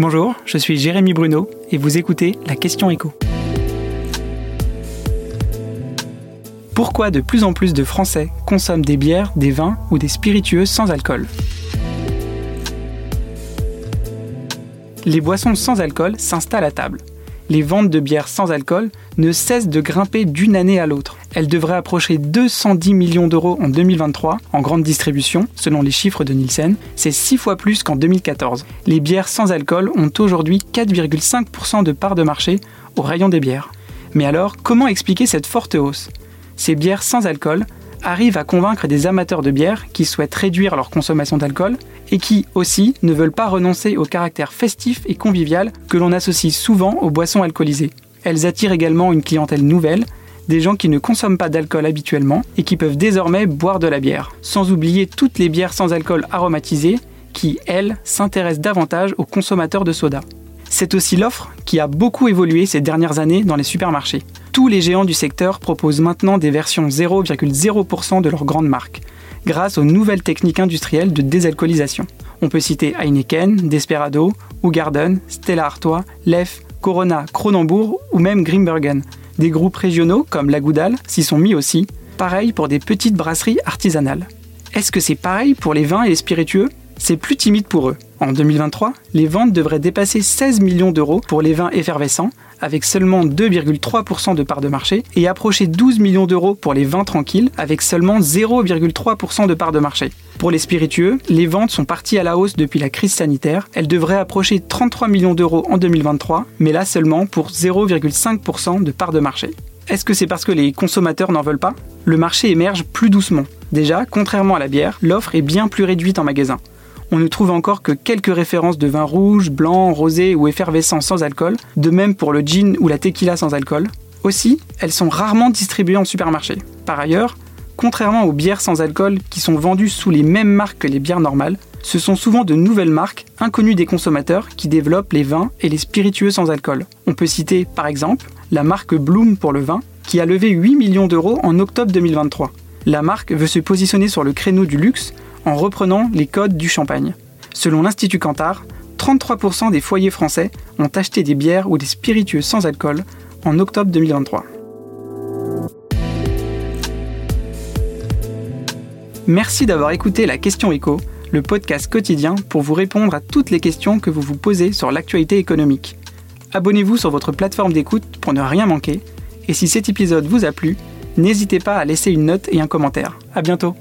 Bonjour, je suis Jérémy Bruno et vous écoutez La Question Éco. Pourquoi de plus en plus de Français consomment des bières, des vins ou des spiritueux sans alcool? Les boissons sans alcool s'installent à table. Les ventes de bières sans alcool ne cessent de grimper d'une année à l'autre. Elles devraient approcher 210 millions d'euros en 2023 en grande distribution, selon les chiffres de Nielsen. C'est 6 fois plus qu'en 2014. Les bières sans alcool ont aujourd'hui 4,5% de part de marché au rayon des bières. Mais alors, comment expliquer cette forte hausse? Ces bières sans alcool arrivent à convaincre des amateurs de bière qui souhaitent réduire leur consommation d'alcool et qui aussi ne veulent pas renoncer au caractère festif et convivial que l'on associe souvent aux boissons alcoolisées. Elles attirent également une clientèle nouvelle, des gens qui ne consomment pas d'alcool habituellement et qui peuvent désormais boire de la bière, sans oublier toutes les bières sans alcool aromatisées qui, elles, s'intéressent davantage aux consommateurs de soda. C'est aussi l'offre qui a beaucoup évolué ces dernières années dans les supermarchés. Tous les géants du secteur proposent maintenant des versions 0,0% de leurs grandes marques, grâce aux nouvelles techniques industrielles de désalcoolisation. On peut citer Heineken, Desperado, Garden, Stella Artois, Lef, Corona, Kronenbourg ou même Grimbergen. Des groupes régionaux comme la Goudal s'y sont mis aussi, pareil pour des petites brasseries artisanales. Est-ce que c'est pareil pour les vins et les spiritueux? C'est plus timide pour eux. En 2023, les ventes devraient dépasser 16 millions d'euros pour les vins effervescents, avec seulement 2,3% de part de marché, et approcher 12 millions d'euros pour les vins tranquilles, avec seulement 0,3% de part de marché. Pour les spiritueux, les ventes sont parties à la hausse depuis la crise sanitaire. Elles devraient approcher 33 millions d'euros en 2023, mais là seulement pour 0,5% de part de marché. Est-ce que c'est parce que les consommateurs n'en veulent pas? Le marché émerge plus doucement. Déjà, contrairement à la bière, l'offre est bien plus réduite en magasin on ne trouve encore que quelques références de vins rouges, blancs, rosés ou effervescents sans alcool, de même pour le gin ou la tequila sans alcool. Aussi, elles sont rarement distribuées en supermarché. Par ailleurs, contrairement aux bières sans alcool qui sont vendues sous les mêmes marques que les bières normales, ce sont souvent de nouvelles marques, inconnues des consommateurs, qui développent les vins et les spiritueux sans alcool. On peut citer par exemple la marque Bloom pour le vin, qui a levé 8 millions d'euros en octobre 2023. La marque veut se positionner sur le créneau du luxe en reprenant les codes du champagne. Selon l'Institut Cantar, 33% des foyers français ont acheté des bières ou des spiritueux sans alcool en octobre 2023. Merci d'avoir écouté la question écho, le podcast quotidien pour vous répondre à toutes les questions que vous vous posez sur l'actualité économique. Abonnez-vous sur votre plateforme d'écoute pour ne rien manquer. Et si cet épisode vous a plu, n'hésitez pas à laisser une note et un commentaire. À bientôt!